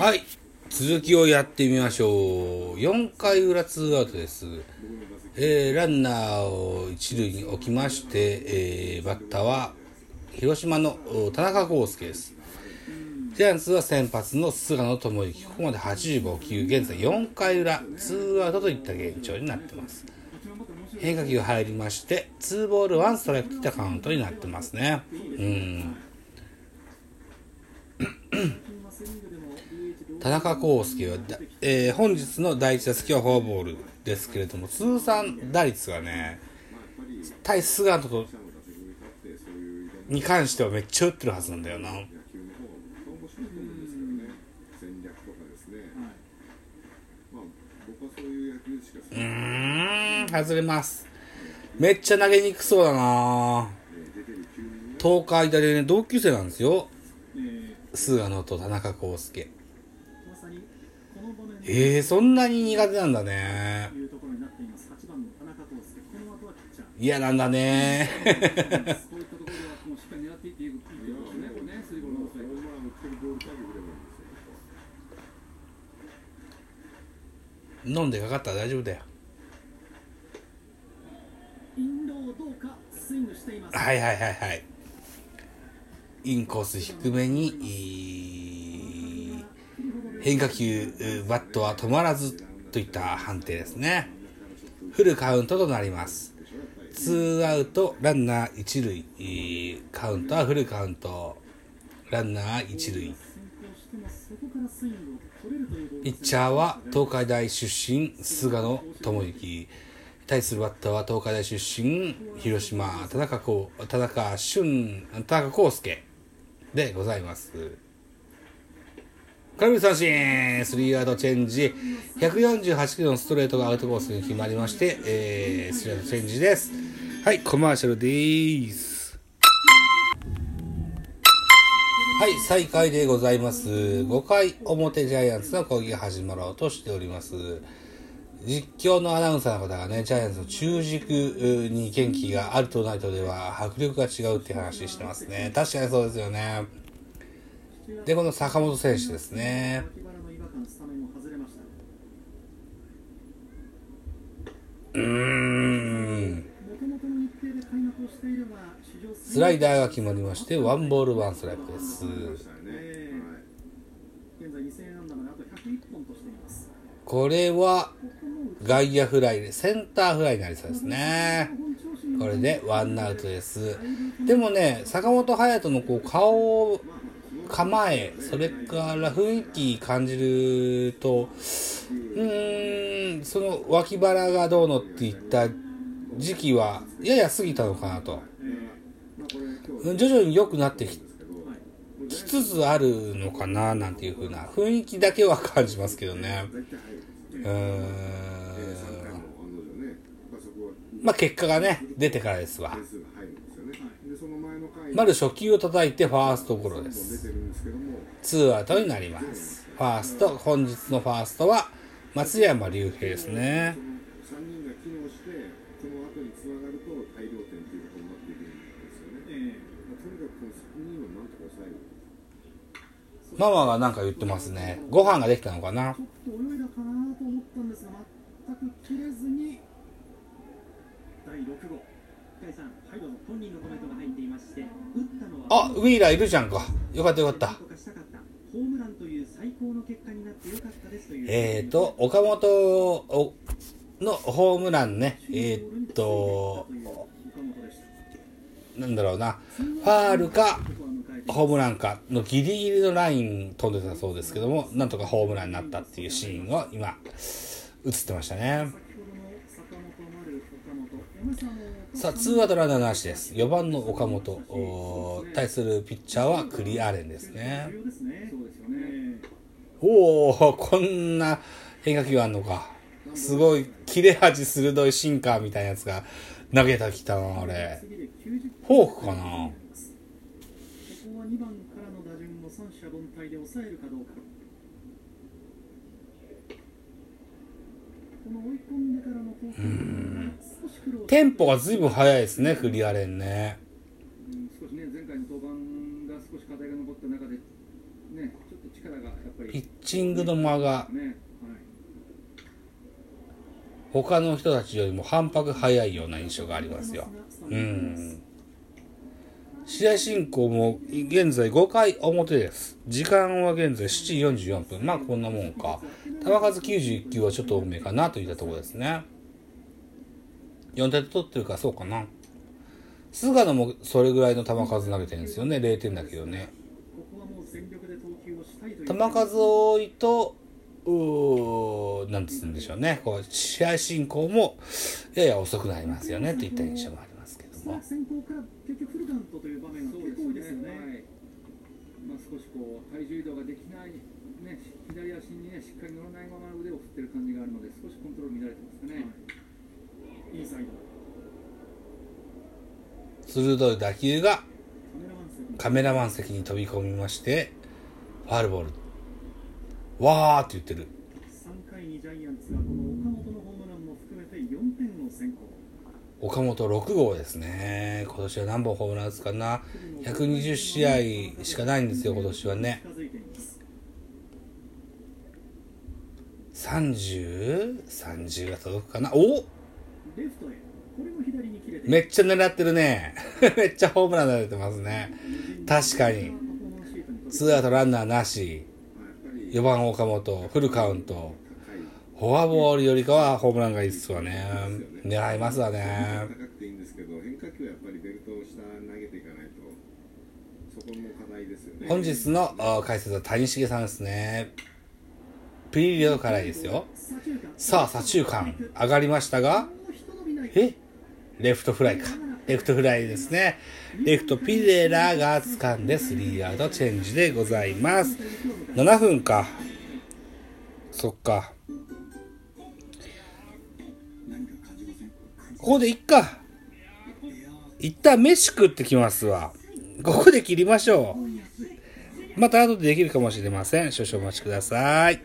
はい。続きをやってみましょう。4回裏ツーアウトです、えー、ランナーを一塁に置きまして、えー、バッターは広島の田中康介です。ジャイアンツは先発の菅野智之。ここまで85球現在4回裏ツーアウトといった現状になってます。変化球入りまして2ボール1ストライクといったカウントになってますね。うん。田中康介は、えー本日の第一打席はフォアボールですけれども通算打率がね対菅野とに関してはめっちゃ打ってるはずなんだよな。うーん。外れます。めっちゃ投げにくそうだな。東海大でね同級生なんですよ。菅野と田中康介まさにこの場面でえー、そんなに苦手なんだねというところになっています。8番の田中康介、この後はピッチャー。嫌なんだね 飲んでかかったら大丈夫だよ。はいはいはいはいインコース低めに変化球バットは止まらずといった判定ですね。フルカウントとなります。ツーアウトランナー一塁。カウントはフルカウント。ランナー一塁。ピッチャーは東海大出身菅野智之。対するバッターは東海大出身広島田中田中俊田中康介。でございます空振り三振スリーアウトチェンジ148キロのストレートがアウトコースに決まりまして、えー、スリーアウトチェンジですはいコマーシャルでーすはい、再開でございます。5回表ジャイアンツの攻撃が始まろうとしております。実況のアナウンサーの方がね、ジャイアンツの中軸に元気があるとないとでは迫力が違うって話してますね。確かにそうですよね。で、この坂本選手ですね。スライダーが決まりまして、ワンボールワンストライクです。えー現在2000安打まであと101本としています。これは外野フライで、センターフライになりそうですね。これでワンアウトです。でもね、坂本勇人のこう顔、構え、それから雰囲気感じると、うーん、その脇腹がどうのっていった時期はやや過ぎたのかなと。徐々に良くなってききつつあるのかななんていう風な雰囲気だけは感じますけどね。うーん。まあ結果がね、出てからですわ。まず初球を叩いてファーストゴロです。ツーアウトになります。ファースト、本日のファーストは松山隆平ですね。3人が機能して、その後につながると大量点ということになっていくんですよね。えまあとにかくこの3人をなんとか抑える。ママがなんか言ってますね。ご飯ができたのかなと思ったんですが全く切れずに第6号深井さん、はいどうぞ本人のコメントが入っていまして、打ったのはあ、ウィーラーいるじゃんか。よかったよかった。ホームランという最高の結果になってよかったですという。えーと、岡本のホームランね。えーと、なんだろうな。ファールか、ホームランかのギリギリのライン飛んでたそうですけども、なんとかホームランになったっていうシーンを今、映ってましたね。さあ、ツーアウトランナーなしです。4番の岡本、対するピッチャーはクリアレンですね。おおこんな変化球あんのか。すごい、切れ味鋭いシンカーみたいなやつが投げたきたな、あれ。フォークかなここは2番からの打順を三者凡退で抑えるかどうかこの追い込んテンポが随分速いですね、クリアレンね。うん少しね前回の登板が少し課題が残った中で、ね、ちょっと力がやっぱり、ピッチングの間がね、はい、他の人たちよりも反拍早いような印象がありますよ。うん。試合進行も現在5回表です。時間は現在7時44分。まあこんなもんか。球数91球はちょっと多めかなといったところですね。4点取ってるからそうかな。菅野もそれぐらいの球数投げてるんですよね。0点だけどね。球数多いと、うーなんつうんでしょうね。こう、試合進行もやや遅くなりますよね、といった印象がありますけどもストライク。先行から結局フルカウントという場面がそう結構多いですよね。はいまあ、少しこう体重移動ができない、ね、左足に、ね、しっかり乗らないまま腕を振ってる感じがあるので、少しコントロール乱れてますかね。インサイド。鋭い打球がカメラマン席カメラマン席に飛び込みまして、ファールボール。わーって言ってる。3回にジャイアンツがこの岡本のホームランも含めて4点を先行。岡本6号ですね。今年は何本ホームラン打つかな。120試合しかないんですよ、今年はね。30?30 が届くかな。お。めっちゃ狙ってるね。めっちゃホームラン出てますね。確かに。ツーアウトランナーなし。4番岡本、フルカウント。フォアボールよりかはホームランがいいっすわね。狙いますわね。高くていいんですけど変化球はやっぱりベルトを下投げていかないとそこも課題ですよね本日のあ解説は谷繁さんですね。ピリリオド辛いですよ。さあ、左中間上がりましたが、えレフトフライか。レフトフライですね。レフトピレラが掴んでスリーアウトチェンジでございます。7分か。そっか。こでいっか。一旦飯食ってきますわ。ここで切りましょう。また後でできるかもしれません。少々お待ちください。